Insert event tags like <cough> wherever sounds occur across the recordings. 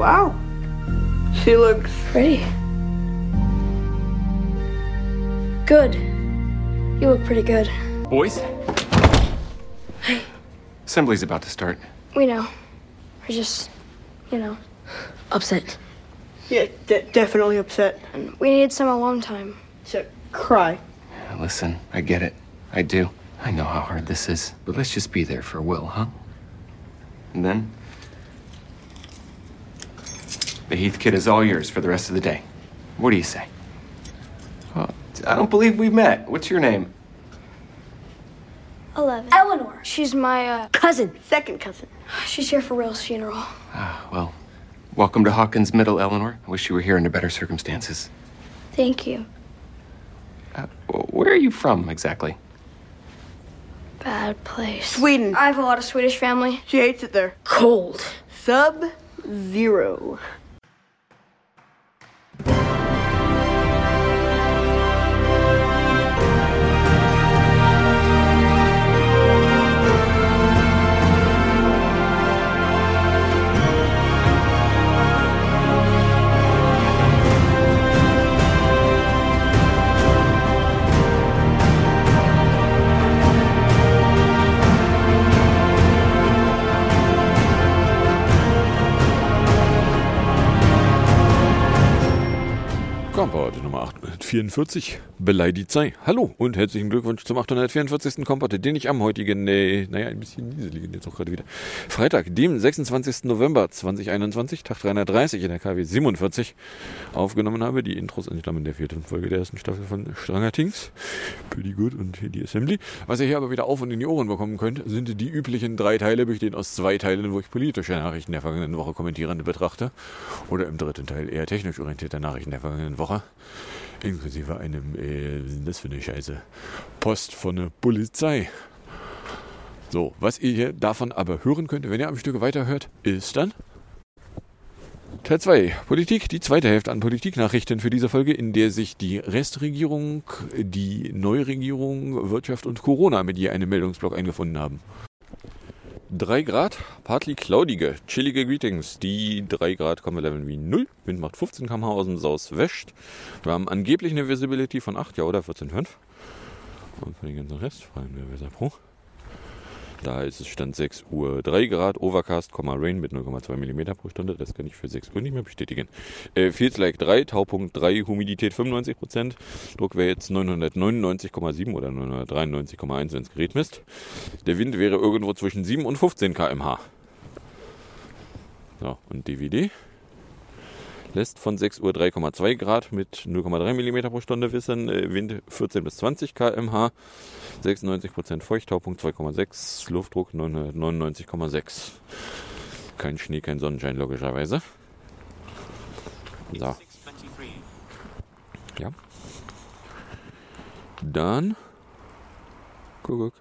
Wow. She looks Pretty. Good. You look pretty good. Boys? Hey. Assembly's about to start. We know. We're just, you know, upset. yeah, de- definitely upset. And we needed some alone time. So cry. Listen, I get it. I do. I know how hard this is. But let's just be there for a Will, huh? And then? The Heath kid is all yours for the rest of the day. What do you say? Well, I don't believe we've met. What's your name? Eleven. Eleanor. She's my uh, cousin. Second cousin. She's here for Will's funeral. Ah, well, welcome to Hawkins Middle, Eleanor. I wish you were here under better circumstances. Thank you. Uh, where are you from exactly? Bad place. Sweden. I have a lot of Swedish family. She hates it there. Cold. Sub zero. 844, beleidigt sei. Hallo und herzlichen Glückwunsch zum 844. Kompott, den ich am heutigen, äh, naja, ein bisschen nieseligen jetzt auch gerade wieder, Freitag, dem 26. November 2021, Tag 330 in der KW 47 aufgenommen habe. Die Intros entstammen der vierten Folge der ersten Staffel von Stranger Things, Pretty Good und die Assembly. Was ihr hier aber wieder auf und in die Ohren bekommen könnt, sind die üblichen drei Teile, bestehend aus zwei Teilen, wo ich politische Nachrichten der vergangenen Woche kommentierende betrachte. Oder im dritten Teil eher technisch orientierte Nachrichten der vergangenen Woche. Inklusive einem, äh, was ist das für eine Scheiße, Post von der Polizei. So, was ihr hier davon aber hören könnt, wenn ihr am Stück weiterhört, ist dann Teil 2, Politik, die zweite Hälfte an Politiknachrichten für diese Folge, in der sich die Restregierung, die Neuregierung, Wirtschaft und Corona mit je einem Meldungsblock eingefunden haben. 3 Grad, partly cloudige, chillige Greetings. Die 3 Grad kommen Level wie 0. Wind macht 15 km/h aus dem Saus wäscht. Wir haben angeblich eine Visibility von 8, ja oder 14,5. Und für den ganzen Rest fragen wir Weser Pro. Da ist es Stand 6 Uhr 3 Grad, Overcast, Rain mit 0,2 mm pro Stunde. Das kann ich für 6 Uhr nicht mehr bestätigen. Äh, Feels like 3, Taupunkt 3, Humidität 95%. Druck wäre jetzt 999,7 oder 993,1, wenn das Gerät misst. Der Wind wäre irgendwo zwischen 7 und 15 km/h. So, und DVD lässt von 6 Uhr 3,2 Grad mit 0,3 mm pro Stunde wissen, äh, Wind 14 bis 20 km/h, 96% Feucht, Taupunkt 2,6, Luftdruck 999,6. Kein Schnee, kein Sonnenschein logischerweise. So. Ja. Dann. Guck.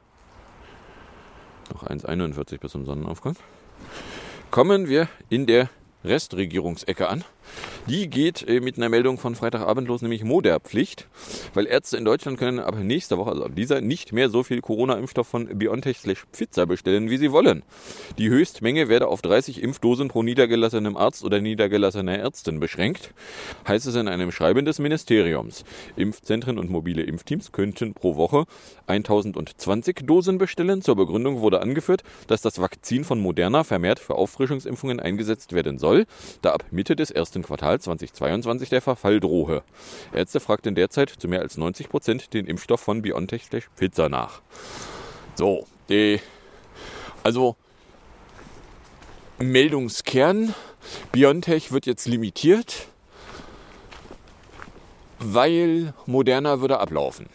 Noch 1,41 bis zum Sonnenaufgang. Kommen wir in der Restregierungsecke an. Die geht äh, mit einer Meldung von Freitagabend los, nämlich Moderpflicht, weil Ärzte in Deutschland können ab nächster Woche, also ab dieser, nicht mehr so viel Corona-Impfstoff von BioNTech slash Pfizer bestellen, wie sie wollen. Die Höchstmenge werde auf 30 Impfdosen pro niedergelassenem Arzt oder niedergelassener Ärztin beschränkt, heißt es in einem Schreiben des Ministeriums. Impfzentren und mobile Impfteams könnten pro Woche 1020 Dosen bestellen. Zur Begründung wurde angeführt, dass das Vakzin von Moderna vermehrt für Auffrischungsimpfungen eingesetzt werden soll, da ab Mitte des ersten Quartals 2022 der Verfall drohe. Ärzte fragten derzeit zu mehr als 90 Prozent den Impfstoff von BioNTech Pfizer nach. So, äh, also Meldungskern, BioNTech wird jetzt limitiert, weil Moderna würde ablaufen.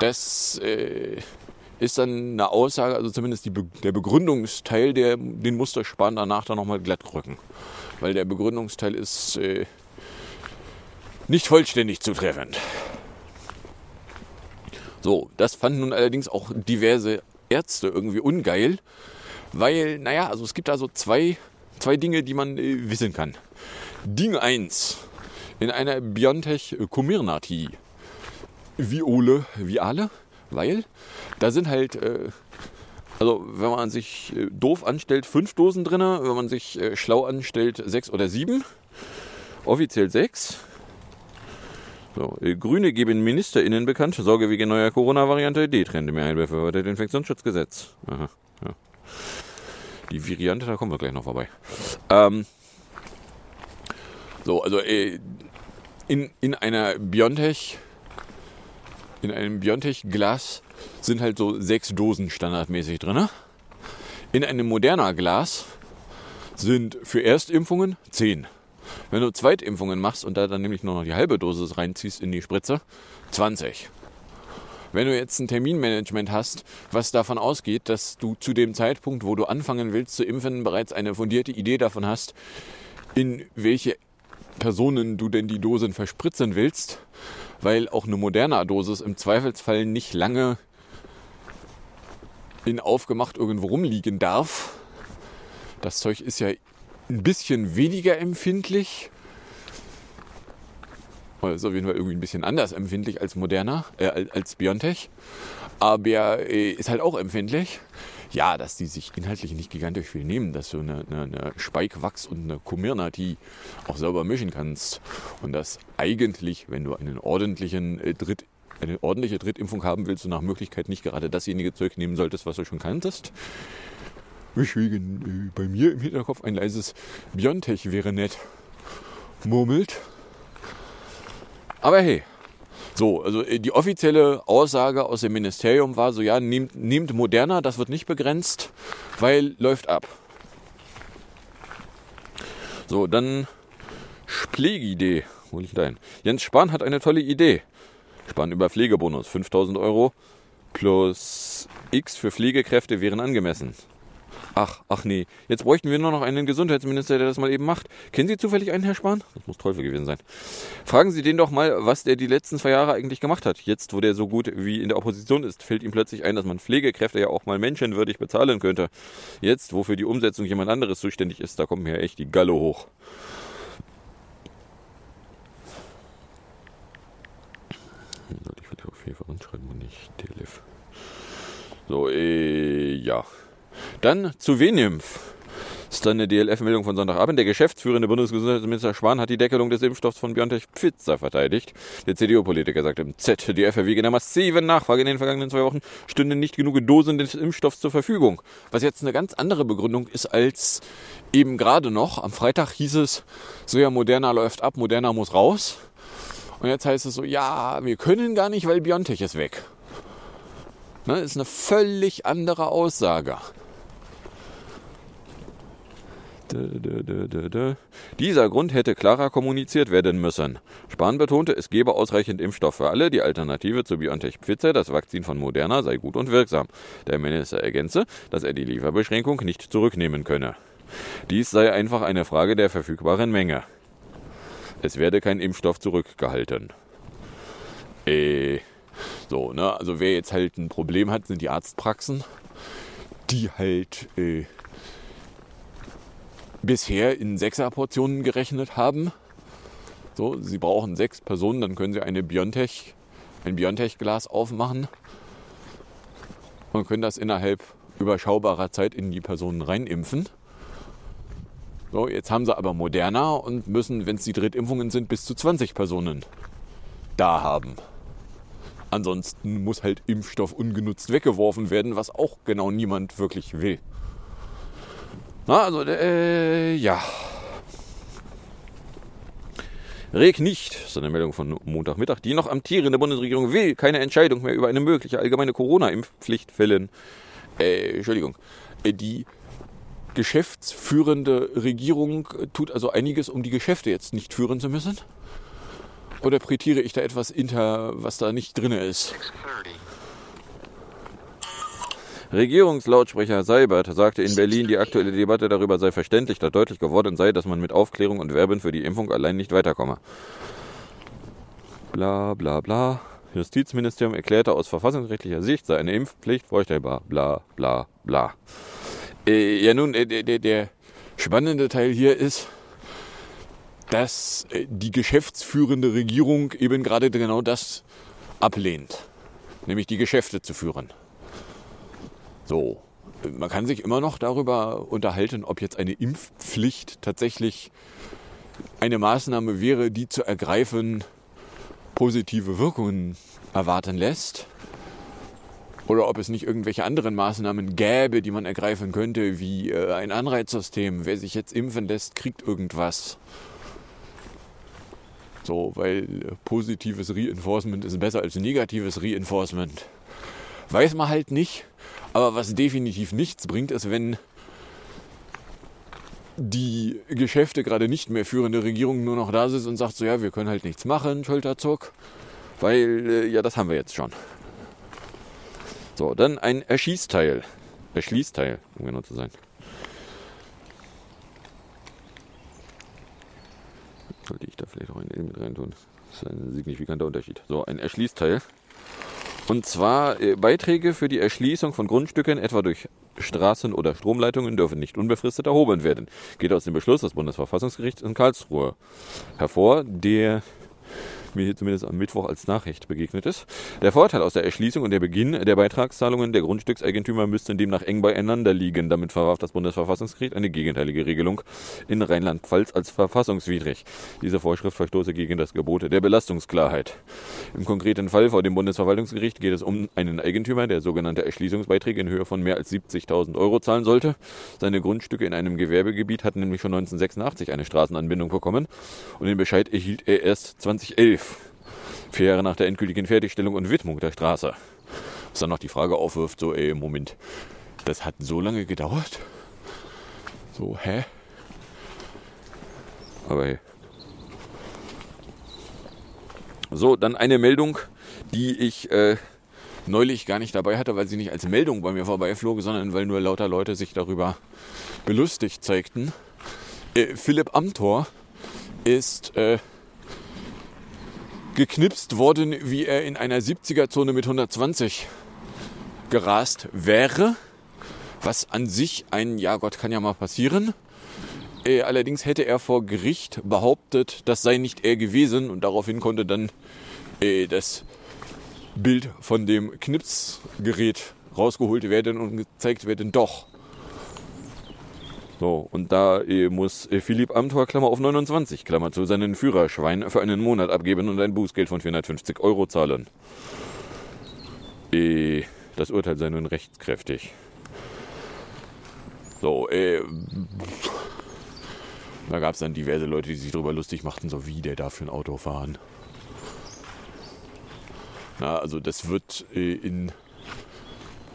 Das äh, ist dann eine Aussage, also zumindest die der Begründungsteil, der den Muster Spahn danach dann nochmal glatt rücken. Weil der Begründungsteil ist äh, nicht vollständig zutreffend. So, das fanden nun allerdings auch diverse Ärzte irgendwie ungeil, weil, naja, also es gibt da so zwei, zwei Dinge, die man äh, wissen kann. Ding 1. In einer Biontech Comirnaty Viole, Viale, weil da sind halt äh, Also, wenn man sich äh, doof anstellt, fünf Dosen drin. Wenn man sich äh, schlau anstellt, sechs oder sieben. Offiziell sechs. So, äh, Grüne geben MinisterInnen bekannt, Sorge wegen neuer Corona-Variante, D-Trend Mehrheit befürwortet Infektionsschutzgesetz. Aha, ja. Die Variante, da kommen wir gleich noch vorbei. Ähm, so, also äh, in, in einer Biontech, in einem Biontech-Glas sind halt so sechs Dosen standardmäßig drin. In einem moderner Glas sind für Erstimpfungen zehn. Wenn du Zweitimpfungen machst und da dann nämlich nur noch die halbe Dosis reinziehst in die Spritze, 20. Wenn du jetzt ein Terminmanagement hast, was davon ausgeht, dass du zu dem Zeitpunkt, wo du anfangen willst zu impfen, bereits eine fundierte Idee davon hast, in welche Personen du denn die Dosen verspritzen willst, weil auch eine moderne Dosis im Zweifelsfall nicht lange in aufgemacht irgendwo rumliegen darf. Das Zeug ist ja ein bisschen weniger empfindlich. Oder ist auf jeden Fall irgendwie ein bisschen anders empfindlich als moderner, äh, als Biontech. Aber äh, ist halt auch empfindlich. Ja, dass die sich inhaltlich nicht gigantisch viel nehmen, dass du eine, eine, eine Spike-Wachs und eine Comirna, die auch sauber mischen kannst. Und dass eigentlich, wenn du einen ordentlichen äh, Dritt, eine ordentliche Drittimpfung haben willst, du nach Möglichkeit nicht gerade dasjenige Zeug nehmen solltest, was du schon kanntest. Weswegen äh, bei mir im Hinterkopf ein leises Biontech wäre nett. Murmelt. Aber hey, so, also äh, die offizielle Aussage aus dem Ministerium war so, ja, nehmt, nehmt Moderna, das wird nicht begrenzt, weil läuft ab. So, dann Pflegeidee. Wo liegt denn? Jens Spahn hat eine tolle Idee. Spahn über Pflegebonus. 5000 Euro plus X für Pflegekräfte wären angemessen. Ach, ach nee. Jetzt bräuchten wir nur noch einen Gesundheitsminister, der das mal eben macht. Kennen Sie zufällig einen, Herr Spahn? Das muss Teufel gewesen sein. Fragen Sie den doch mal, was der die letzten zwei Jahre eigentlich gemacht hat. Jetzt, wo der so gut wie in der Opposition ist, fällt ihm plötzlich ein, dass man Pflegekräfte ja auch mal menschenwürdig bezahlen könnte. Jetzt, wo für die Umsetzung jemand anderes zuständig ist, da kommt mir echt die Galle hoch. Hefe anschreiben und nicht DLF. So, äh, ja. Dann zu Venimpf. Das ist dann eine DLF-Meldung von Sonntagabend. Der geschäftsführende Bundesgesundheitsminister Spahn hat die Deckelung des Impfstoffs von BioNTech Pfizer verteidigt. Der CDU-Politiker sagt im ZDF, wegen einer massiven Nachfrage in den vergangenen zwei Wochen stünden nicht genug Dosen des Impfstoffs zur Verfügung. Was jetzt eine ganz andere Begründung ist als eben gerade noch. Am Freitag hieß es, so ja, Moderna läuft ab, Moderna muss raus. Und jetzt heißt es so, ja, wir können gar nicht, weil BioNTech ist weg. Ne, ist eine völlig andere Aussage. Dieser Grund hätte klarer kommuniziert werden müssen. Spahn betonte, es gebe ausreichend Impfstoff für alle. Die Alternative zu BioNTech Pfizer, das Vakzin von Moderna, sei gut und wirksam. Der Minister ergänze, dass er die Lieferbeschränkung nicht zurücknehmen könne. Dies sei einfach eine Frage der verfügbaren Menge. Es werde kein Impfstoff zurückgehalten. Äh, so, ne? Also wer jetzt halt ein Problem hat, sind die Arztpraxen, die halt äh, bisher in Sechserportionen gerechnet haben. So, sie brauchen sechs Personen, dann können sie eine Biontech, ein Biontech-Glas aufmachen und können das innerhalb überschaubarer Zeit in die Personen reinimpfen. So, jetzt haben sie aber moderner und müssen, wenn es die Drittimpfungen sind, bis zu 20 Personen da haben. Ansonsten muss halt Impfstoff ungenutzt weggeworfen werden, was auch genau niemand wirklich will. Na, also, äh, ja. Reg nicht, ist eine Meldung von Montagmittag, die noch amtierende Bundesregierung will keine Entscheidung mehr über eine mögliche allgemeine Corona-Impfpflicht fällen. Äh, Entschuldigung. Äh, die geschäftsführende Regierung tut also einiges, um die Geschäfte jetzt nicht führen zu müssen. Oder prätiere ich da etwas inter, was da nicht drin ist? Regierungslautsprecher Seibert sagte in Berlin, die aktuelle Debatte darüber sei verständlich, da deutlich geworden sei, dass man mit Aufklärung und Werben für die Impfung allein nicht weiterkomme. Bla bla bla. Justizministerium erklärte, aus verfassungsrechtlicher Sicht sei eine Impfpflicht vorstellbar. Bla bla bla. Äh, ja nun, äh, der, der spannende Teil hier ist, dass äh, die geschäftsführende Regierung eben gerade genau das ablehnt. Nämlich die Geschäfte zu führen. So, man kann sich immer noch darüber unterhalten, ob jetzt eine Impfpflicht tatsächlich eine Maßnahme wäre, die zu ergreifen positive Wirkungen erwarten lässt. Oder ob es nicht irgendwelche anderen Maßnahmen gäbe, die man ergreifen könnte, wie äh, ein Anreizsystem. Wer sich jetzt impfen lässt, kriegt irgendwas. So, weil äh, positives Reinforcement ist besser als negatives Reinforcement. Weiß man halt nicht. Aber was definitiv nichts bringt, ist, wenn die Geschäfte gerade nicht mehr führende Regierung nur noch da sitzt und sagt so, ja, wir können halt nichts machen, Schulterzuck, weil äh, ja, das haben wir jetzt schon. So, dann ein Erschießteil. Erschließteil, um genau zu sein. Sollte ich da vielleicht auch ein L mit reintun? Das ist ein signifikanter Unterschied. So, ein Erschließteil. Und zwar äh, Beiträge für die Erschließung von Grundstücken, etwa durch Straßen oder Stromleitungen, dürfen nicht unbefristet erhoben werden. Geht aus dem Beschluss des Bundesverfassungsgerichts in Karlsruhe hervor, der mir hier zumindest am Mittwoch als Nachricht begegnet ist. Der Vorteil aus der Erschließung und der Beginn der Beitragszahlungen der Grundstückseigentümer müssten demnach eng beieinander liegen. Damit verwarf das Bundesverfassungsgericht eine gegenteilige Regelung in Rheinland-Pfalz als verfassungswidrig. Diese Vorschrift verstoße gegen das Gebot der Belastungsklarheit. Im konkreten Fall vor dem Bundesverwaltungsgericht geht es um einen Eigentümer, der sogenannte Erschließungsbeiträge in Höhe von mehr als 70.000 Euro zahlen sollte. Seine Grundstücke in einem Gewerbegebiet hatten nämlich schon 1986 eine Straßenanbindung bekommen und den Bescheid erhielt er erst 2011. Vier Jahre nach der endgültigen Fertigstellung und Widmung der Straße. Was dann noch die Frage aufwirft, so, ey, Moment, das hat so lange gedauert? So, hä? Aber hey. So, dann eine Meldung, die ich äh, neulich gar nicht dabei hatte, weil sie nicht als Meldung bei mir vorbeiflog, sondern weil nur lauter Leute sich darüber belustigt zeigten. Äh, Philipp Amthor ist äh, geknipst worden, wie er in einer 70er-Zone mit 120 gerast wäre. Was an sich ein, ja Gott, kann ja mal passieren. Äh, allerdings hätte er vor Gericht behauptet, das sei nicht er gewesen und daraufhin konnte dann äh, das Bild von dem Knipsgerät rausgeholt werden und gezeigt werden, doch. So, und da muss Philipp Amthor, Klammer auf 29, Klammer zu, seinen Führerschwein für einen Monat abgeben und ein Bußgeld von 450 Euro zahlen. Äh, das Urteil sei nun rechtskräftig. So, äh, da gab es dann diverse Leute, die sich darüber lustig machten, so wie der darf für ein Auto fahren. Na, also das wird äh, in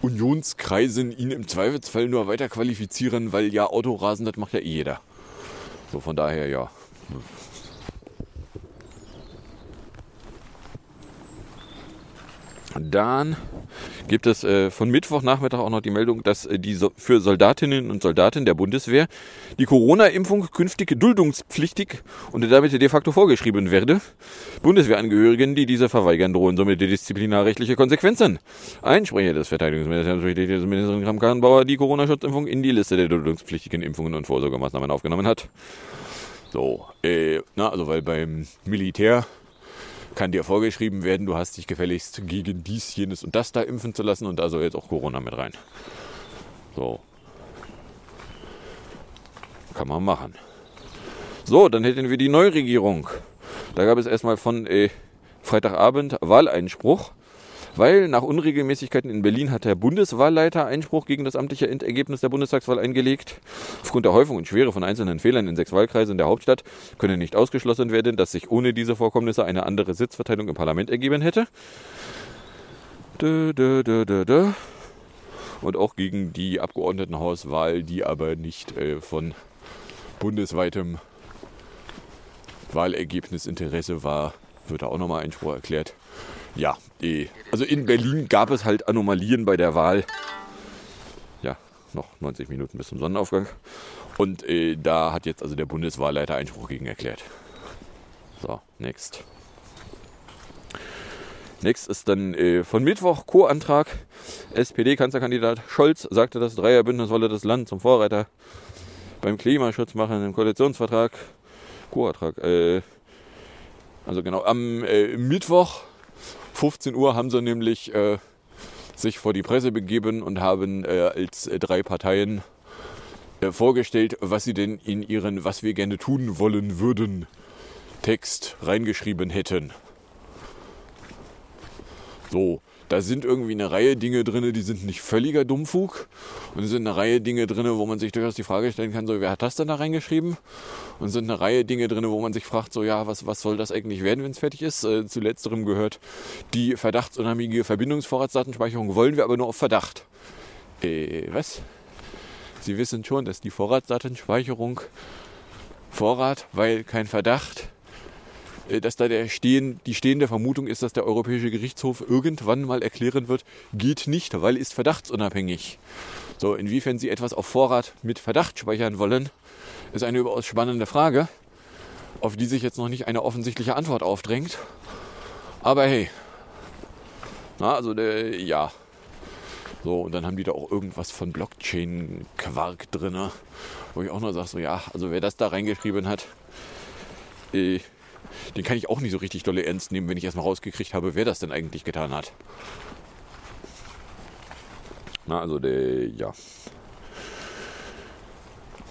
Unionskreisen ihn im Zweifelsfall nur weiter qualifizieren, weil ja Autorasen, das macht ja eh jeder. So von daher ja. Dann gibt es äh, von Mittwochnachmittag auch noch die Meldung, dass äh, die so für Soldatinnen und Soldaten der Bundeswehr die Corona-Impfung künftig duldungspflichtig und damit de facto vorgeschrieben werde. Bundeswehrangehörigen, die diese verweigern, drohen somit die disziplinarrechtliche Konsequenzen. Ein Sprecher des Verteidigungsministeriums, Ministerin Kramp-Karrenbauer, die Corona-Schutzimpfung in die Liste der duldungspflichtigen Impfungen und Vorsorgemaßnahmen aufgenommen hat. So, äh, na, also weil beim Militär kann dir vorgeschrieben werden, du hast dich gefälligst gegen dies, jenes und das da impfen zu lassen und da soll jetzt auch Corona mit rein. So. Kann man machen. So, dann hätten wir die Neuregierung. Da gab es erstmal von äh, Freitagabend Wahleinspruch, weil nach Unregelmäßigkeiten in Berlin hat der Bundeswahlleiter Einspruch gegen das amtliche Endergebnis der Bundestagswahl eingelegt. Aufgrund der Häufung und Schwere von einzelnen Fehlern in sechs Wahlkreisen der Hauptstadt könne nicht ausgeschlossen werden, dass sich ohne diese Vorkommnisse eine andere Sitzverteilung im Parlament ergeben hätte. Dö, dö, dö, dö, dö. Und auch gegen die Abgeordnetenhauswahl, die aber nicht äh, von bundesweitem Wahlergebnisinteresse war, wird da auch nochmal Einspruch erklärt. Ja, eh. also in Berlin gab es halt Anomalien bei der Wahl. Ja, noch 90 Minuten bis zum Sonnenaufgang. Und äh, da hat jetzt also der Bundeswahlleiter Einspruch gegen erklärt. So, next. Next ist dann äh, von Mittwoch Co-Antrag. SPD-Kanzlerkandidat Scholz sagte, das Dreierbündnis wolle das Land zum Vorreiter beim Klimaschutz machen im Koalitionsvertrag. Co-Antrag. Äh, also genau, am äh, Mittwoch 15 Uhr haben sie nämlich äh, sich vor die Presse begeben und haben äh, als äh, drei Parteien äh, vorgestellt, was sie denn in ihren Was wir gerne tun wollen würden Text reingeschrieben hätten. So, da sind irgendwie eine Reihe Dinge drin, die sind nicht völliger Dummfug. Und es sind eine Reihe Dinge drin, wo man sich durchaus die Frage stellen kann, so, wer hat das denn da reingeschrieben? Und es sind eine Reihe Dinge drin, wo man sich fragt, so, ja, was, was soll das eigentlich werden, wenn es fertig ist? Äh, zu letzterem gehört die verdachtsunabhängige Verbindungsvorratsdatenspeicherung wollen wir aber nur auf Verdacht. Äh, was? Sie wissen schon, dass die Vorratsdatenspeicherung Vorrat, weil kein Verdacht, dass da der stehen, die stehende Vermutung ist, dass der Europäische Gerichtshof irgendwann mal erklären wird, geht nicht, weil ist verdachtsunabhängig. So, inwiefern Sie etwas auf Vorrat mit Verdacht speichern wollen, ist eine überaus spannende Frage, auf die sich jetzt noch nicht eine offensichtliche Antwort aufdrängt. Aber hey, na, also der, ja. So, und dann haben die da auch irgendwas von Blockchain-Quark drin, wo ich auch nur sage, so ja, also wer das da reingeschrieben hat, äh, den kann ich auch nicht so richtig dolle ernst nehmen, wenn ich erstmal rausgekriegt habe, wer das denn eigentlich getan hat. Na, also der, ja.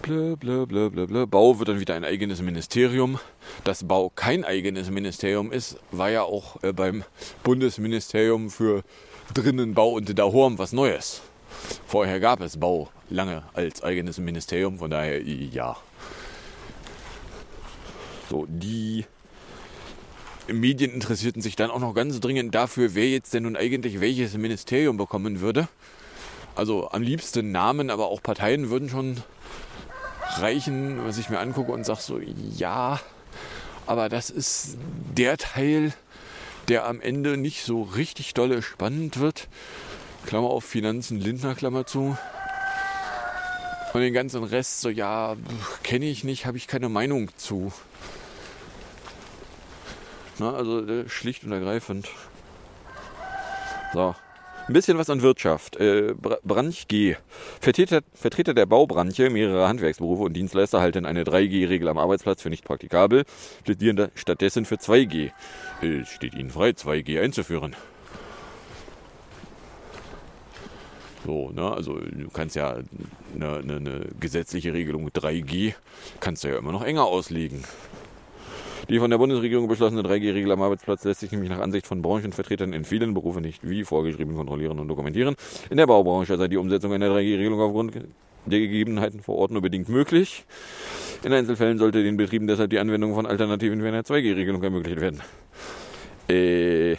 Blö, blö, blö, blö, blö. Bau wird dann wieder ein eigenes Ministerium. Dass Bau kein eigenes Ministerium ist, war ja auch äh, beim Bundesministerium für Drinnenbau und Dahorm was Neues. Vorher gab es Bau lange als eigenes Ministerium, von daher ja. So, die Medien interessierten sich dann auch noch ganz dringend dafür, wer jetzt denn nun eigentlich welches Ministerium bekommen würde. Also am liebsten Namen, aber auch Parteien würden schon reichen, was ich mir angucke und sage so, ja, aber das ist der Teil, der am Ende nicht so richtig dolle spannend wird. Klammer auf Finanzen, Lindner, Klammer zu. Und den ganzen Rest so, ja, kenne ich nicht, habe ich keine Meinung zu. Na, also äh, schlicht und ergreifend. So. Ein bisschen was an Wirtschaft. Äh, Branch G. Vertreter, Vertreter der Baubranche, mehrere Handwerksberufe und Dienstleister halten eine 3G-Regel am Arbeitsplatz für nicht praktikabel, plädieren stattdessen für 2G. Es steht ihnen frei, 2G einzuführen. So, ne, also du kannst ja eine, eine, eine gesetzliche Regelung mit 3G kannst du ja immer noch enger auslegen. Die von der Bundesregierung beschlossene 3G-Regel am Arbeitsplatz lässt sich nämlich nach Ansicht von Branchenvertretern in vielen Berufen nicht wie vorgeschrieben kontrollieren und dokumentieren. In der Baubranche sei die Umsetzung einer 3G-Regelung aufgrund der Gegebenheiten vor Ort nur bedingt möglich. In Einzelfällen sollte den Betrieben deshalb die Anwendung von Alternativen für eine 2G-Regelung ermöglicht werden. Äh,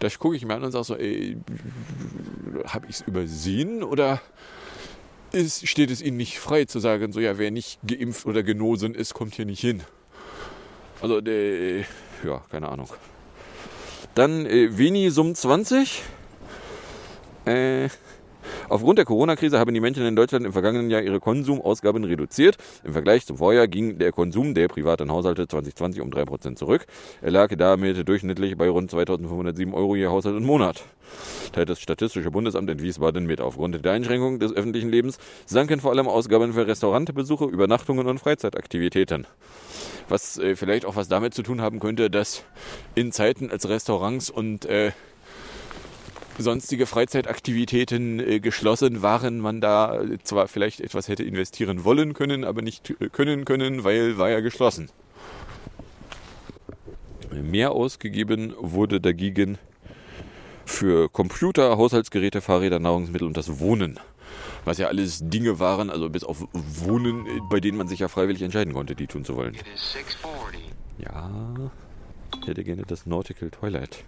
das gucke ich mir an und sage so, habe ich es übersehen oder ist, steht es Ihnen nicht frei zu sagen, so ja, wer nicht geimpft oder genosen ist, kommt hier nicht hin. Also, der, ja, keine Ahnung. Dann äh, Veni Sum 20. Äh, Aufgrund der Corona-Krise haben die Menschen in Deutschland im vergangenen Jahr ihre Konsumausgaben reduziert. Im Vergleich zum Vorjahr ging der Konsum der privaten Haushalte 2020 um 3% zurück. Er lag damit durchschnittlich bei rund 2507 Euro je Haushalt und Monat. Teilt das Statistische Bundesamt in Wiesbaden mit. Aufgrund der Einschränkung des öffentlichen Lebens sanken vor allem Ausgaben für Restaurantbesuche, Übernachtungen und Freizeitaktivitäten. Was äh, vielleicht auch was damit zu tun haben könnte, dass in Zeiten als Restaurants und äh, sonstige Freizeitaktivitäten äh, geschlossen waren, man da zwar vielleicht etwas hätte investieren wollen können, aber nicht äh, können können, weil war ja geschlossen. Mehr ausgegeben wurde dagegen für Computer, Haushaltsgeräte, Fahrräder, Nahrungsmittel und das Wohnen. Was ja alles Dinge waren, also bis auf Wohnen, bei denen man sich ja freiwillig entscheiden konnte, die tun zu wollen. Ja, ich hätte gerne das Nautical Twilight.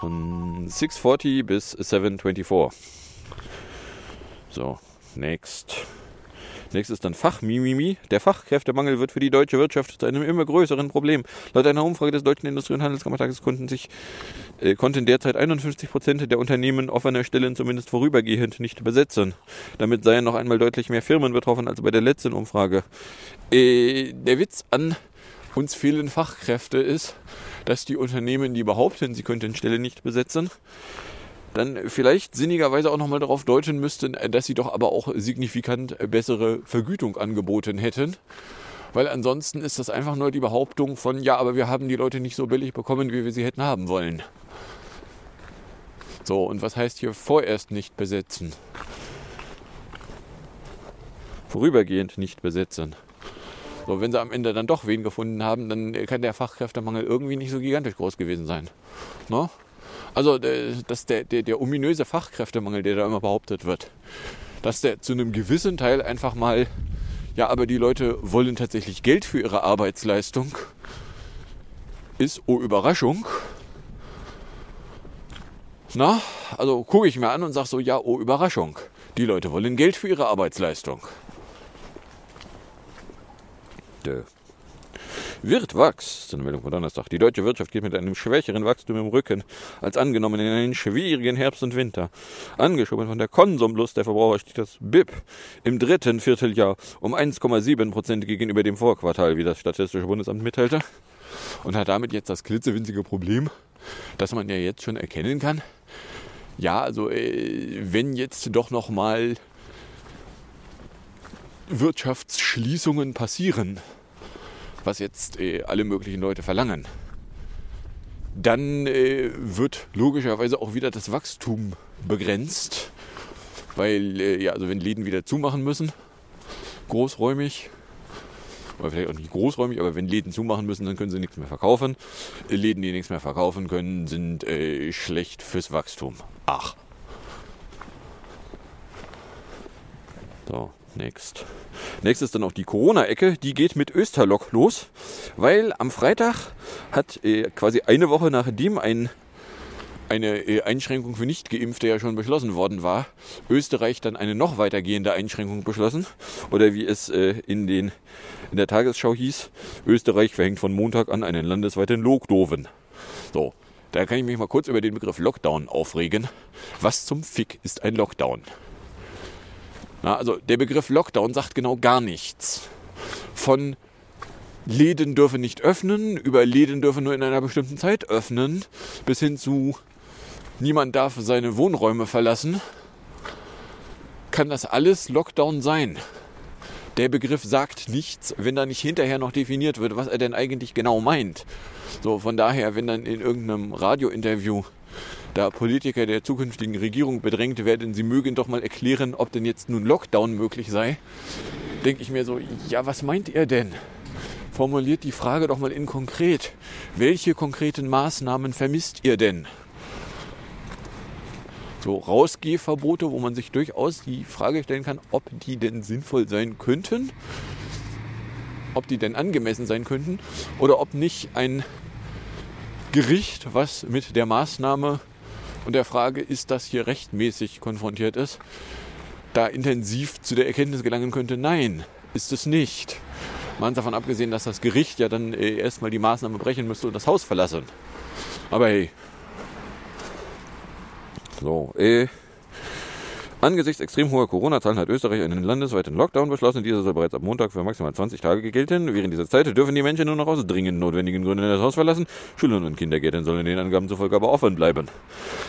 Von 640 bis 724. So, next. Nächstes dann Fachmimimi. Der Fachkräftemangel wird für die deutsche Wirtschaft zu einem immer größeren Problem. Laut einer Umfrage des Deutschen Industrie- und Handelskammertages konnten sich äh, konnten derzeit 51 Prozent der Unternehmen offene Stellen zumindest vorübergehend nicht besetzen. Damit seien noch einmal deutlich mehr Firmen betroffen als bei der letzten Umfrage. Äh, der Witz an uns fehlen Fachkräfte ist, dass die Unternehmen, die behaupten, sie könnten Stelle nicht besetzen, dann vielleicht sinnigerweise auch nochmal darauf deuten müssten, dass sie doch aber auch signifikant bessere Vergütung angeboten hätten. Weil ansonsten ist das einfach nur die Behauptung von, ja, aber wir haben die Leute nicht so billig bekommen, wie wir sie hätten haben wollen. So, und was heißt hier vorerst nicht besetzen? Vorübergehend nicht besetzen. So, wenn sie am Ende dann doch wen gefunden haben, dann kann der Fachkräftemangel irgendwie nicht so gigantisch groß gewesen sein. Ne? Also, äh, dass der, der, der ominöse Fachkräftemangel, der da immer behauptet wird, dass der zu einem gewissen Teil einfach mal, ja, aber die Leute wollen tatsächlich Geld für ihre Arbeitsleistung, ist, oh Überraschung. Na, also gucke ich mir an und sage so, ja, oh Überraschung. Die Leute wollen Geld für ihre Arbeitsleistung. Dö. Wirtwachs, das ist eine Meldung von Donnerstag. Die deutsche Wirtschaft geht mit einem schwächeren Wachstum im Rücken als angenommen in einen schwierigen Herbst und Winter. Angeschoben von der Konsumlust der Verbraucher stieg das BIP im dritten Vierteljahr um 1,7 Prozent gegenüber dem Vorquartal, wie das Statistische Bundesamt mitteilte. Und hat damit jetzt das klitzewinzige Problem, dass man ja jetzt schon erkennen kann, ja, also äh, wenn jetzt doch noch mal Wirtschaftsschließungen passieren, was jetzt äh, alle möglichen Leute verlangen, dann äh, wird logischerweise auch wieder das Wachstum begrenzt, weil äh, ja, also wenn Läden wieder zumachen müssen, großräumig, oder vielleicht auch nicht großräumig, aber wenn Läden zumachen müssen, dann können sie nichts mehr verkaufen. Läden, die nichts mehr verkaufen können, sind äh, schlecht fürs Wachstum. Ach. So, next. Next ist dann auch die Corona-Ecke. Die geht mit Österlock los, weil am Freitag hat äh, quasi eine Woche nachdem ein eine äh, Einschränkung für Nichtgeimpfte ja schon beschlossen worden war, Österreich dann eine noch weitergehende Einschränkung beschlossen. Oder wie es äh, in, den, in der Tagesschau hieß, Österreich verhängt von Montag an einen landesweiten Lockdown. So, da kann ich mich mal kurz über den Begriff Lockdown aufregen. Was zum Fick ist ein Lockdown? Na, also der Begriff Lockdown sagt genau gar nichts. Von Läden dürfen nicht öffnen, über Läden dürfen nur in einer bestimmten Zeit öffnen, bis hin zu niemand darf seine Wohnräume verlassen, kann das alles Lockdown sein. Der Begriff sagt nichts, wenn da nicht hinterher noch definiert wird, was er denn eigentlich genau meint. So, von daher, wenn dann in irgendeinem Radiointerview da Politiker der zukünftigen Regierung bedrängt werden, sie mögen doch mal erklären, ob denn jetzt nun Lockdown möglich sei, denke ich mir so, ja, was meint ihr denn? Formuliert die Frage doch mal in konkret. Welche konkreten Maßnahmen vermisst ihr denn? so Rausgehverbote, wo man sich durchaus die Frage stellen kann, ob die denn sinnvoll sein könnten, ob die denn angemessen sein könnten oder ob nicht ein Gericht, was mit der Maßnahme und der Frage, ist das hier rechtmäßig konfrontiert ist, da intensiv zu der Erkenntnis gelangen könnte, nein, ist es nicht. Man davon abgesehen, dass das Gericht ja dann äh, erstmal die Maßnahme brechen müsste und das Haus verlassen. Aber hey, so, äh, Angesichts extrem hoher Corona-Zahlen hat Österreich einen landesweiten Lockdown beschlossen. Dieser soll bereits ab Montag für maximal 20 Tage gelten. Während dieser Zeit dürfen die Menschen nur noch aus dringend notwendigen Gründen das Haus verlassen. Schulen und Kindergärten sollen den Angaben zufolge aber offen bleiben.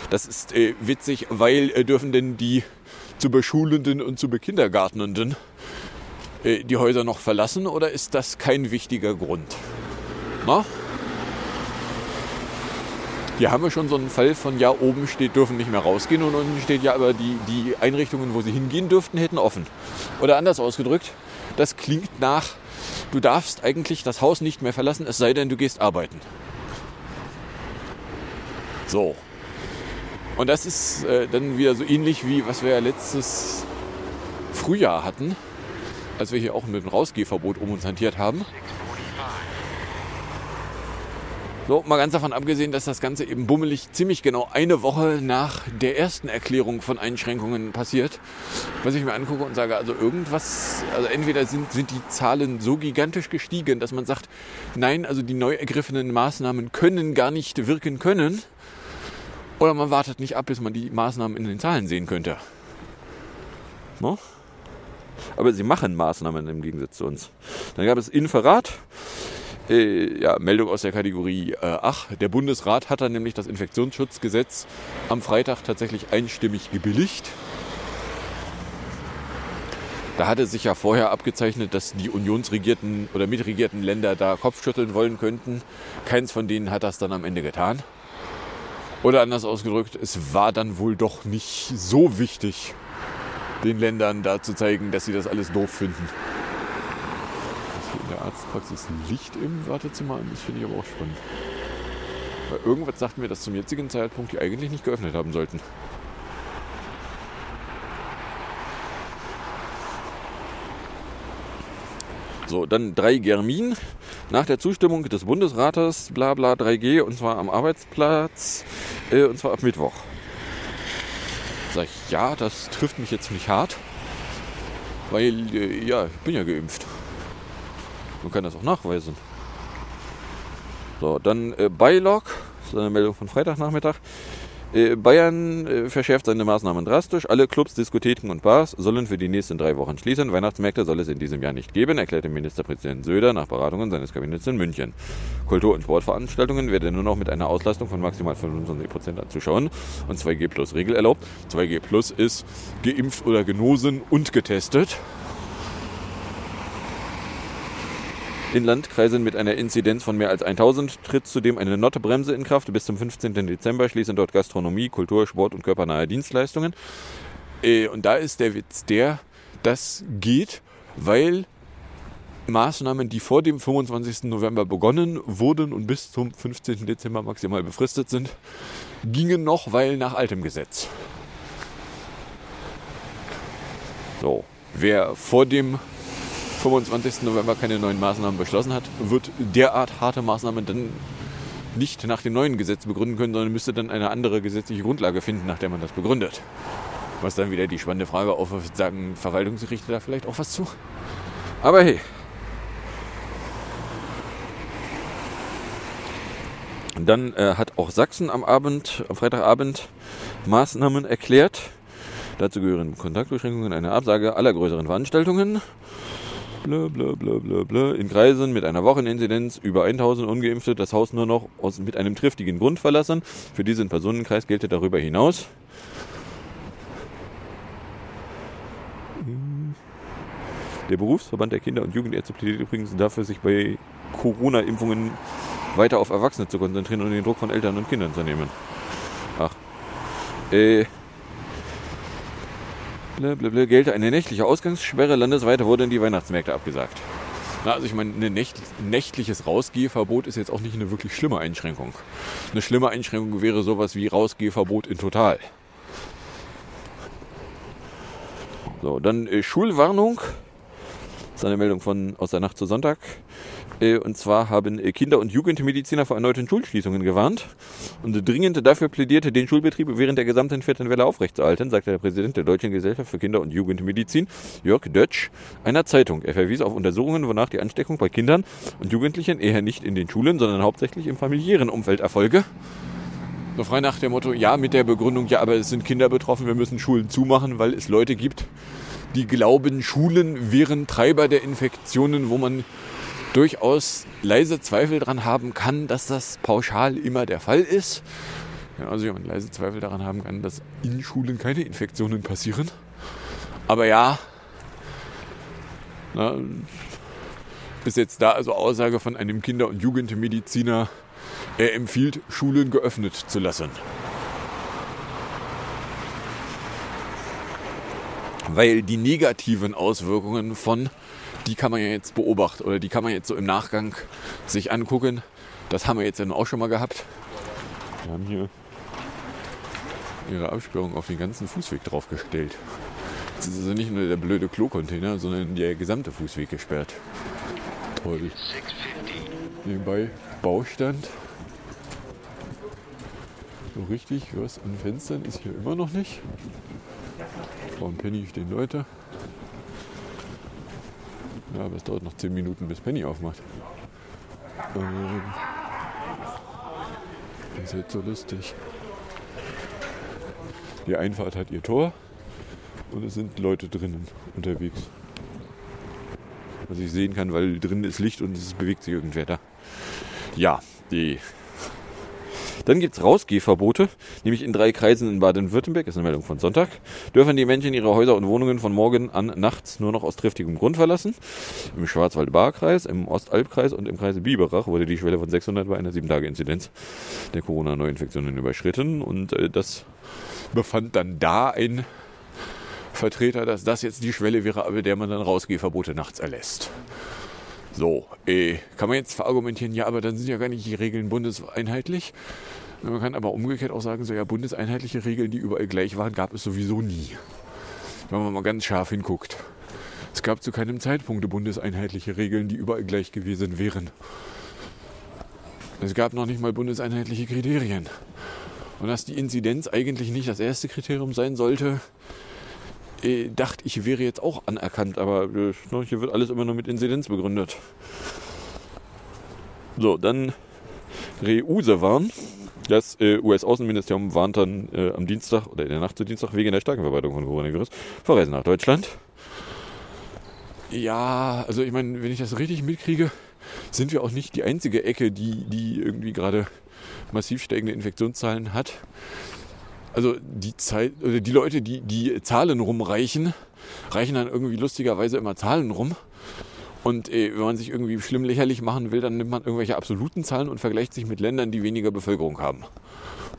Das ist äh, witzig, weil äh, dürfen denn die zu Beschulenden und zu Bekindergartnenden äh, die Häuser noch verlassen oder ist das kein wichtiger Grund? Na? Hier haben wir schon so einen Fall von, ja, oben steht, dürfen nicht mehr rausgehen und unten steht, ja, aber die, die Einrichtungen, wo sie hingehen dürften, hätten offen. Oder anders ausgedrückt, das klingt nach, du darfst eigentlich das Haus nicht mehr verlassen, es sei denn, du gehst arbeiten. So. Und das ist äh, dann wieder so ähnlich wie, was wir ja letztes Frühjahr hatten, als wir hier auch mit dem Rausgehverbot um uns hantiert haben. So, mal ganz davon abgesehen, dass das Ganze eben bummelig ziemlich genau eine Woche nach der ersten Erklärung von Einschränkungen passiert. Was ich mir angucke und sage, also irgendwas, also entweder sind, sind die Zahlen so gigantisch gestiegen, dass man sagt, nein, also die neu ergriffenen Maßnahmen können gar nicht wirken können. Oder man wartet nicht ab, bis man die Maßnahmen in den Zahlen sehen könnte. No? Aber sie machen Maßnahmen im Gegensatz zu uns. Dann gab es Inferat. Äh, ja, Meldung aus der Kategorie äh, ach, der Bundesrat hat dann nämlich das Infektionsschutzgesetz am Freitag tatsächlich einstimmig gebilligt. Da hatte sich ja vorher abgezeichnet, dass die unionsregierten oder mitregierten Länder da Kopfschütteln wollen könnten. Keins von denen hat das dann am Ende getan. Oder anders ausgedrückt, es war dann wohl doch nicht so wichtig, den Ländern da zu zeigen, dass sie das alles doof finden. Dass hier in der Arztpraxis Licht im Wartezimmer an ist, finde ich aber auch spannend. Weil irgendwas sagt mir, dass zum jetzigen Zeitpunkt die eigentlich nicht geöffnet haben sollten. So, dann 3 Germin. Nach der Zustimmung des Bundesrates, bla bla 3G, und zwar am Arbeitsplatz, äh, und zwar ab Mittwoch. Sag ich, ja, das trifft mich jetzt nicht hart, weil, äh, ja, ich bin ja geimpft. Man kann das auch nachweisen. So, dann äh, Beilog, das ist eine Meldung von Freitagnachmittag. Äh, Bayern äh, verschärft seine Maßnahmen drastisch. Alle Clubs, Diskotheken und Bars sollen für die nächsten drei Wochen schließen. Weihnachtsmärkte soll es in diesem Jahr nicht geben, erklärte Ministerpräsident Söder nach Beratungen seines Kabinetts in München. Kultur- und Sportveranstaltungen werden nur noch mit einer Auslastung von maximal 25 Prozent an Zuschauern und 2G Plus Regel erlaubt. 2G Plus ist geimpft oder genosen und getestet. In Landkreisen mit einer Inzidenz von mehr als 1000 tritt zudem eine Nottebremse in Kraft. Bis zum 15. Dezember schließen dort Gastronomie, Kultur, Sport und körpernahe Dienstleistungen. Äh, Und da ist der Witz der, das geht, weil Maßnahmen, die vor dem 25. November begonnen wurden und bis zum 15. Dezember maximal befristet sind, gingen noch, weil nach altem Gesetz. So, wer vor dem 25. November keine neuen Maßnahmen beschlossen hat, wird derart harte Maßnahmen dann nicht nach dem neuen Gesetz begründen können, sondern müsste dann eine andere gesetzliche Grundlage finden, nach der man das begründet. Was dann wieder die spannende Frage aufwirft, sagen Verwaltungsgerichte da vielleicht auch was zu? Aber hey. Dann äh, hat auch Sachsen am Abend, am Freitagabend Maßnahmen erklärt. Dazu gehören Kontaktbeschränkungen, eine Absage aller größeren Veranstaltungen. Bla bla bla bla bla. In Kreisen mit einer Wocheninzidenz über 1000 Ungeimpfte das Haus nur noch aus, mit einem triftigen Grund verlassen. Für diesen Personenkreis gelte darüber hinaus. Der Berufsverband der Kinder- und Jugendärzte plädiert übrigens dafür, sich bei Corona-Impfungen weiter auf Erwachsene zu konzentrieren und den Druck von Eltern und Kindern zu nehmen. Ach. Äh. Blablabla, gelte eine nächtliche Ausgangssperre. Landesweit wurden die Weihnachtsmärkte abgesagt. Na, also ich meine, ein nächt, nächtliches Rausgehverbot ist jetzt auch nicht eine wirklich schlimme Einschränkung. Eine schlimme Einschränkung wäre sowas wie Rausgehverbot in Total. So, dann äh, Schulwarnung. Das ist eine Meldung von aus der Nacht zu Sonntag. Äh, Und zwar haben äh, Kinder- und Jugendmediziner vor erneuten Schulschließungen gewarnt und dringend dafür plädierte, den Schulbetrieb während der gesamten vierten Welle aufrechtzuerhalten, sagte der Präsident der Deutschen Gesellschaft für Kinder- und Jugendmedizin, Jörg Dötsch, einer Zeitung. Er verwies auf Untersuchungen, wonach die Ansteckung bei Kindern und Jugendlichen eher nicht in den Schulen, sondern hauptsächlich im familiären Umfeld erfolge. So frei nach dem Motto, ja, mit der Begründung, ja, aber es sind Kinder betroffen, wir müssen Schulen zumachen, weil es Leute gibt, die glauben, Schulen wären Treiber der Infektionen, wo man durchaus leise Zweifel daran haben kann, dass das pauschal immer der Fall ist. Genauso wie man leise Zweifel daran haben kann, dass in Schulen keine Infektionen passieren. Aber ja, na, ist jetzt da also Aussage von einem Kinder- und Jugendmediziner, er empfiehlt, Schulen geöffnet zu lassen. Weil die negativen Auswirkungen von, die kann man ja jetzt beobachten oder die kann man jetzt so im Nachgang sich angucken. Das haben wir jetzt ja auch schon mal gehabt. Wir haben hier ihre Absperrung auf den ganzen Fußweg draufgestellt. Jetzt ist also nicht nur der blöde Klocontainer, sondern der gesamte Fußweg gesperrt. Toll. Nebenbei Baustand. So richtig, was an Fenstern ist hier immer noch nicht. Vor dem Penny stehen Leute. Ja, aber es dauert noch 10 Minuten, bis Penny aufmacht. Ähm, das ist jetzt so lustig. Die Einfahrt hat ihr Tor und es sind Leute drinnen unterwegs. Was ich sehen kann, weil drinnen ist Licht und es bewegt sich irgendwer da. Ja, die Dann gibt's Rausgehverbote, nämlich in drei Kreisen in Baden-Württemberg, ist eine Meldung von Sonntag, dürfen die Menschen ihre Häuser und Wohnungen von morgen an nachts nur noch aus triftigem Grund verlassen. Im Schwarzwald-Baar-Kreis, im Ostalbkreis und im Kreis Biberach wurde die Schwelle von 600 bei einer 7-Tage-Inzidenz der Corona-Neuinfektionen überschritten und äh, das befand dann da ein Vertreter, dass das jetzt die Schwelle wäre, ab der man dann Rausgehverbote nachts erlässt. So, äh, kann man jetzt verargumentieren, ja, aber dann sind ja gar nicht die Regeln bundeseinheitlich. Man kann aber umgekehrt auch sagen, so ja, bundeseinheitliche Regeln, die überall gleich waren, gab es sowieso nie. Wenn man mal ganz scharf hinguckt. Es gab zu keinem Zeitpunkt bundeseinheitliche Regeln, die überall gleich gewesen wären. Es gab noch nicht mal bundeseinheitliche Kriterien. Und dass die Inzidenz eigentlich nicht das erste Kriterium sein sollte, äh, dachte ich, wäre jetzt auch anerkannt, aber äh, ne, hier wird alles immer nur mit Inzidenz begründet. So, dann Reuse warn. Das äh, US-Außenministerium warnt dann äh, am Dienstag oder in der Nacht zu Dienstag wegen der starken Verbreitung von Coronavirus Verreisen nach Deutschland. Ja, also ich meine, wenn ich das richtig mitkriege, sind wir auch nicht die einzige Ecke, die, die irgendwie gerade massiv steigende Infektionszahlen hat also die Zeit, oder die Leute, die die Zahlen rumreichen, reichen dann irgendwie lustigerweise immer Zahlen rum. Und äh, wenn man sich irgendwie schlimm lächerlich machen will, dann nimmt man irgendwelche absoluten Zahlen und vergleicht sich mit Ländern, die weniger Bevölkerung haben.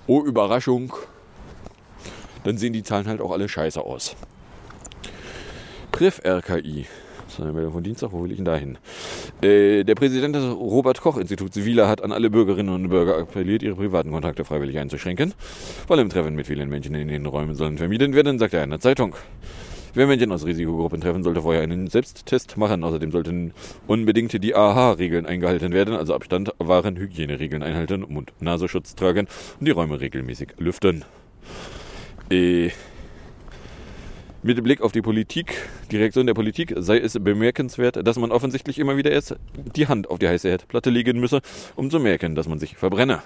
Oh, Überraschung. Dann sehen die Zahlen halt auch alle scheiße aus. Priv RKI eine Meldung von Dienstag, wo will ich denn da hin? Äh, der Präsident des Robert-Koch-Instituts Wieler hat an alle Bürgerinnen und Bürger appelliert, ihre privaten Kontakte freiwillig einzuschränken. Vor allem Treffen mit vielen Menschen in den Räumen sollen vermieden werden, sagt er in der Zeitung. Wer Menschen aus Risikogruppen treffen, sollte vorher einen Selbsttest machen. Außerdem sollten unbedingt die AHA-Regeln eingehalten werden, also Abstand, Waren, Hygieneregeln einhalten, Mund-Nasenschutz tragen und die Räume regelmäßig lüften. Äh, mit Blick auf die Politik, die Reaktion der Politik, sei es bemerkenswert, dass man offensichtlich immer wieder erst die Hand auf die heiße Herdplatte legen müsse, um zu merken, dass man sich verbrenne.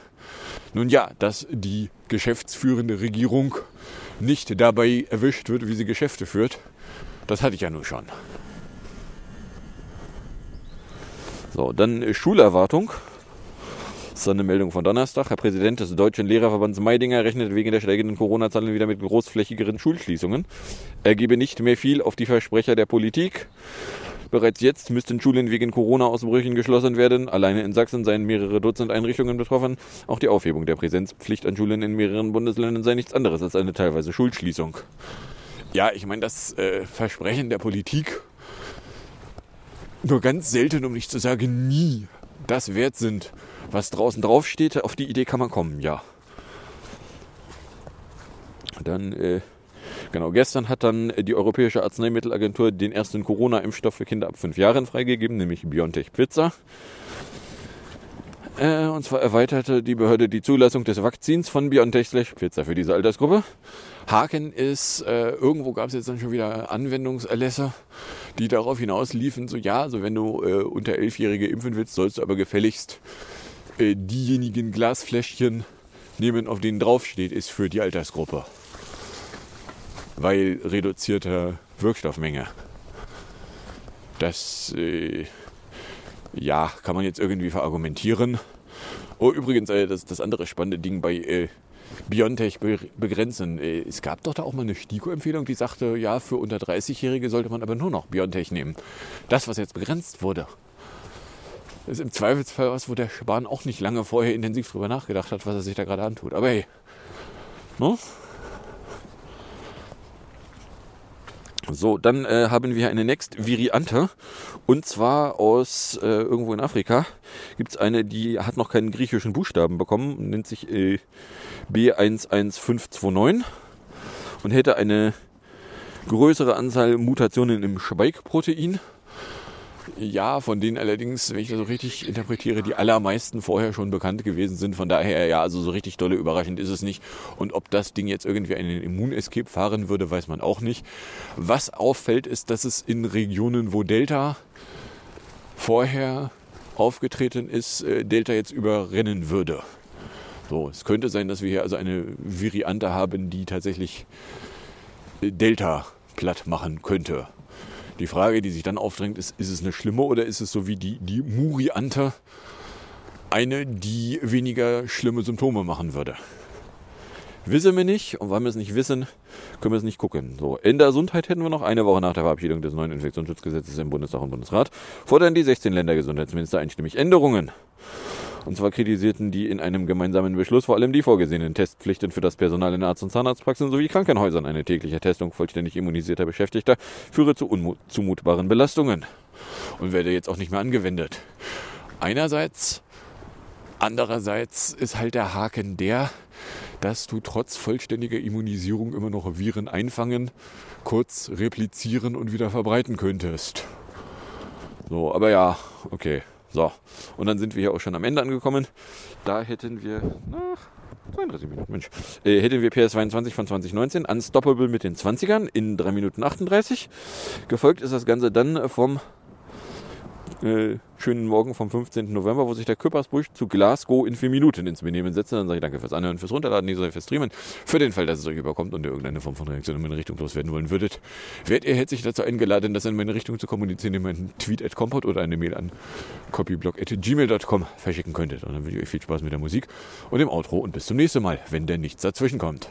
Nun ja, dass die geschäftsführende Regierung nicht dabei erwischt wird, wie sie Geschäfte führt, das hatte ich ja nur schon. So, dann Schulerwartung. Das ist eine Meldung von Donnerstag. Herr Präsident des Deutschen Lehrerverbands Meidinger rechnet wegen der steigenden Corona-Zahlen wieder mit großflächigeren Schulschließungen. Er gebe nicht mehr viel auf die Versprecher der Politik. Bereits jetzt müssten Schulen wegen Corona-Ausbrüchen geschlossen werden. Alleine in Sachsen seien mehrere Dutzend Einrichtungen betroffen. Auch die Aufhebung der Präsenzpflicht an Schulen in mehreren Bundesländern sei nichts anderes als eine teilweise Schulschließung. Ja, ich meine, das äh, Versprechen der Politik nur ganz selten, um nicht zu sagen nie, das wert sind, was draußen drauf steht, auf die Idee kann man kommen, ja. Dann, äh, genau, gestern hat dann die Europäische Arzneimittelagentur den ersten Corona-Impfstoff für Kinder ab fünf Jahren freigegeben, nämlich BioNTech Pfizer. Äh, und zwar erweiterte die Behörde die Zulassung des Vakzins von BioNTech Pfizer für diese Altersgruppe. Haken ist, äh, irgendwo gab es jetzt dann schon wieder Anwendungserlässe, die darauf hinaus liefen, so ja, also wenn du äh, unter Elfjährige impfen willst, sollst du aber gefälligst äh, diejenigen Glasfläschchen nehmen, auf denen draufsteht, ist für die Altersgruppe. Weil reduzierte Wirkstoffmenge. Das, äh, ja, kann man jetzt irgendwie verargumentieren. Oh, übrigens, äh, das, das andere spannende Ding bei äh, Biontech be begrenzen. Äh, es gab doch da auch mal eine STIKO-Empfehlung, die sagte, ja, für unter 30-Jährige sollte man aber nur noch Biontech nehmen. Das, was jetzt begrenzt wurde, ist im Zweifelsfall was, wo der Spahn auch nicht lange vorher intensiv drüber nachgedacht hat, was er sich da gerade antut. Aber hey, no? So, dann äh, haben wir eine Next Variante. Und zwar aus äh, irgendwo in Afrika gibt es eine, die hat noch keinen griechischen Buchstaben bekommen, nennt sich äh, B11529 und hätte eine größere Anzahl Mutationen im Spike-Protein ja, von denen allerdings, wenn ich das so richtig interpretiere, die allermeisten vorher schon bekannt gewesen sind. Von daher, ja, also so richtig dolle überraschend ist es nicht. Und ob das Ding jetzt irgendwie einen Immunescape fahren würde, weiß man auch nicht. Was auffällt, ist, dass es in Regionen, wo Delta vorher aufgetreten ist, äh, Delta jetzt überrennen würde. So, es könnte sein, dass wir hier also eine Variante haben, die tatsächlich äh, Delta platt machen könnte. Die Frage, die sich dann aufdrängt, ist, ist es eine schlimme oder ist es so wie die, die Muriante, eine, die weniger schlimme Symptome machen würde. Wissen wir nicht und weil wir es nicht wissen, können wir es nicht gucken. So, in der Gesundheit hätten wir noch eine Woche nach der Verabschiedung des neuen Infektionsschutzgesetzes im Bundestag und Bundesrat fordern die 16 Ländergesundheitsminister einstimmig Änderungen. Und zwar kritisierten die in einem gemeinsamen Beschluss vor allem die vorgesehenen Testpflichten für das Personal in Arzt- und Zahnarztpraxen sowie Krankenhäusern. Eine tägliche Testung vollständig immunisierter Beschäftigter führe zu unzumutbaren Belastungen und werde jetzt auch nicht mehr angewendet. Einerseits, andererseits ist halt der Haken der, dass du trotz vollständiger Immunisierung immer noch Viren einfangen, kurz replizieren und wieder verbreiten könntest. So, aber ja, okay. So, und dann sind wir hier auch schon am Ende angekommen. Da hätten wir, na, 32 Minuten, Mensch, äh, hätten wir PS22 von 2019, Unstoppable mit den 20ern in 3 Minuten 38. Gefolgt ist das Ganze dann vom äh, schönen Morgen vom 15. November, wo sich der Küppersbusch zu Glasgow in vier Minuten ins Benehmen setzt. Dann sage ich danke fürs Anhören, fürs Runterladen, nicht so fürs Streamen. Für den Fall, dass es euch überkommt und ihr irgendeine Form von Reaktion in meine Richtung loswerden wollen würdet, werdet ihr herzlich dazu eingeladen, das in meine Richtung zu kommunizieren, indem ihr einen Tweet at Compot oder eine Mail an copyblog.gmail.com verschicken könntet. Und dann wünsche ich euch viel Spaß mit der Musik und dem Outro und bis zum nächsten Mal, wenn denn nichts dazwischen kommt.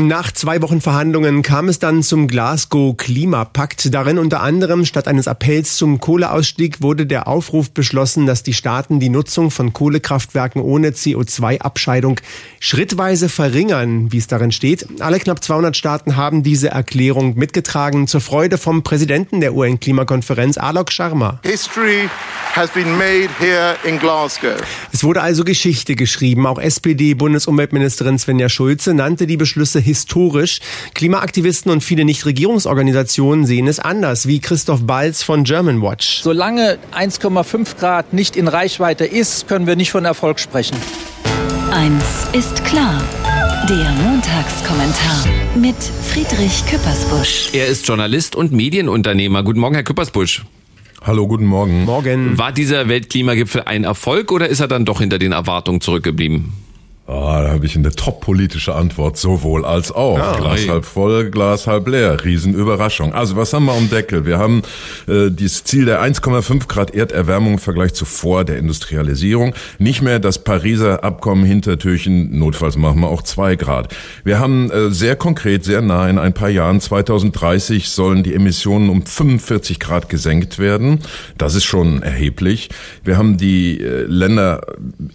Nach zwei Wochen Verhandlungen kam es dann zum Glasgow Klimapakt. Darin unter anderem statt eines Appells zum Kohleausstieg wurde der Aufruf beschlossen, dass die Staaten die Nutzung von Kohlekraftwerken ohne CO2-Abscheidung schrittweise verringern, wie es darin steht. Alle knapp 200 Staaten haben diese Erklärung mitgetragen zur Freude vom Präsidenten der UN-Klimakonferenz, Alok Sharma. History has been made here in Glasgow. Es wurde also Geschichte geschrieben. Auch SPD-Bundesumweltministerin Svenja Schulze nannte die Beschlüsse historisch. Klimaaktivisten und viele Nichtregierungsorganisationen sehen es anders, wie Christoph Balz von German Watch. Solange 1,5 Grad nicht in Reichweite ist, können wir nicht von Erfolg sprechen. Eins ist klar. Der Montagskommentar mit Friedrich Küppersbusch. Er ist Journalist und Medienunternehmer. Guten Morgen, Herr Küppersbusch. Hallo, guten Morgen. Morgen. War dieser Weltklimagipfel ein Erfolg oder ist er dann doch hinter den Erwartungen zurückgeblieben? Ah, da habe ich eine top-politische Antwort, sowohl als auch. Ja, Glas halb voll, Glas halb leer. Riesenüberraschung. Also was haben wir am Deckel? Wir haben äh, dieses Ziel der 1,5 Grad Erderwärmung im Vergleich zu vor der Industrialisierung. Nicht mehr das Pariser Abkommen Hintertürchen, notfalls machen wir auch zwei Grad. Wir haben äh, sehr konkret, sehr nah in ein paar Jahren, 2030 sollen die Emissionen um 45 Grad gesenkt werden. Das ist schon erheblich. Wir haben die äh, Länder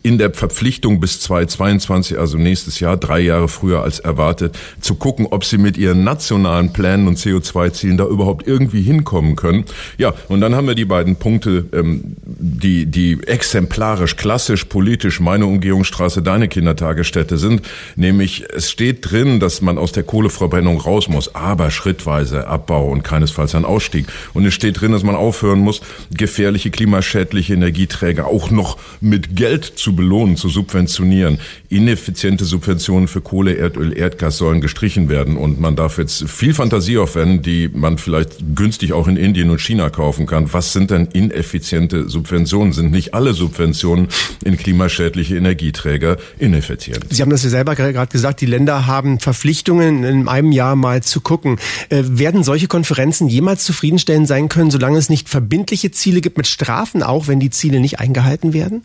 in der Verpflichtung bis 2022 also nächstes Jahr, drei Jahre früher als erwartet, zu gucken, ob sie mit ihren nationalen Plänen und CO2-Zielen da überhaupt irgendwie hinkommen können. Ja, und dann haben wir die beiden Punkte, ähm, die, die exemplarisch, klassisch, politisch meine Umgehungsstraße, deine Kindertagesstätte sind. Nämlich, es steht drin, dass man aus der Kohleverbrennung raus muss, aber schrittweise Abbau und keinesfalls ein Ausstieg. Und es steht drin, dass man aufhören muss, gefährliche, klimaschädliche Energieträger auch noch mit Geld zu belohnen, zu subventionieren. Ineffiziente Subventionen für Kohle, Erdöl, Erdgas sollen gestrichen werden. Und man darf jetzt viel Fantasie aufwenden, die man vielleicht günstig auch in Indien und China kaufen kann. Was sind denn ineffiziente Subventionen? Sind nicht alle Subventionen in klimaschädliche Energieträger ineffizient? Sie haben das ja selber gerade gesagt, die Länder haben Verpflichtungen, in einem Jahr mal zu gucken. Äh, werden solche Konferenzen jemals zufriedenstellend sein können, solange es nicht verbindliche Ziele gibt mit Strafen, auch wenn die Ziele nicht eingehalten werden?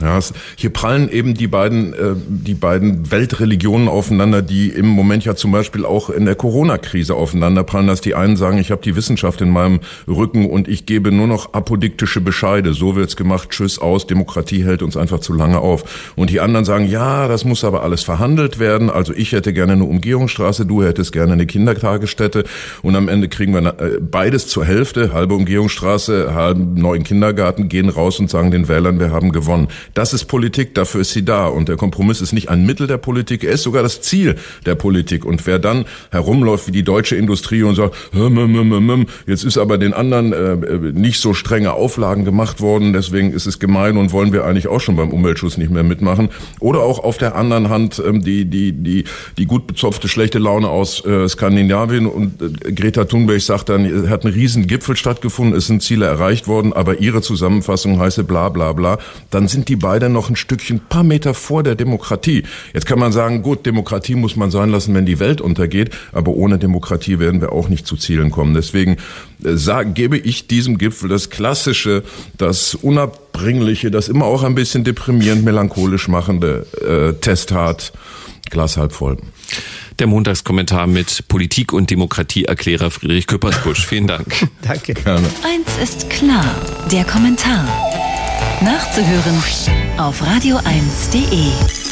Ja, es, hier prallen eben die beiden, äh, die beiden Weltreligionen aufeinander, die im Moment ja zum Beispiel auch in der Corona-Krise aufeinander prallen, dass die einen sagen, ich habe die Wissenschaft in meinem Rücken und ich gebe nur noch apodiktische Bescheide. So wird's gemacht, tschüss aus, Demokratie hält uns einfach zu lange auf. Und die anderen sagen, ja, das muss aber alles verhandelt werden. Also ich hätte gerne eine Umgehungsstraße, du hättest gerne eine Kindertagesstätte. Und am Ende kriegen wir äh, beides zur Hälfte, halbe Umgehungsstraße, halben neuen Kindergarten, gehen raus und sagen den Wählern, wir haben gewonnen. Das ist Politik, dafür ist sie da. Und der Kompromiss ist nicht ein Mittel der Politik, er ist sogar das Ziel der Politik. Und wer dann herumläuft wie die deutsche Industrie und sagt, "Hm, hm, hm, jetzt ist aber den anderen äh, nicht so strenge Auflagen gemacht worden, deswegen ist es gemein und wollen wir eigentlich auch schon beim Umweltschutz nicht mehr mitmachen. Oder auch auf der anderen Hand ähm, die, die, die, die gut bezopfte schlechte Laune aus äh, Skandinavien und äh, Greta Thunberg sagt dann, hat ein riesen Gipfel stattgefunden, es sind Ziele erreicht worden, aber ihre Zusammenfassung heiße bla bla bla. Dann sind die beide noch ein Stückchen, paar Meter vor der Demokratie. Jetzt kann man sagen, gut, Demokratie muss man sein lassen, wenn die Welt untergeht, aber ohne Demokratie werden wir auch nicht zu Zielen kommen. Deswegen äh, sag, gebe ich diesem Gipfel das Klassische, das Unabbringliche, das immer auch ein bisschen deprimierend, melancholisch machende äh, Testhart, Glas halb voll. Der Montagskommentar mit Politik- und Demokratieerklärer Friedrich Küppersbusch. Vielen Dank. <laughs> Danke. Gerne. Eins ist klar. Der Kommentar. Nachzuhören auf radio1.de.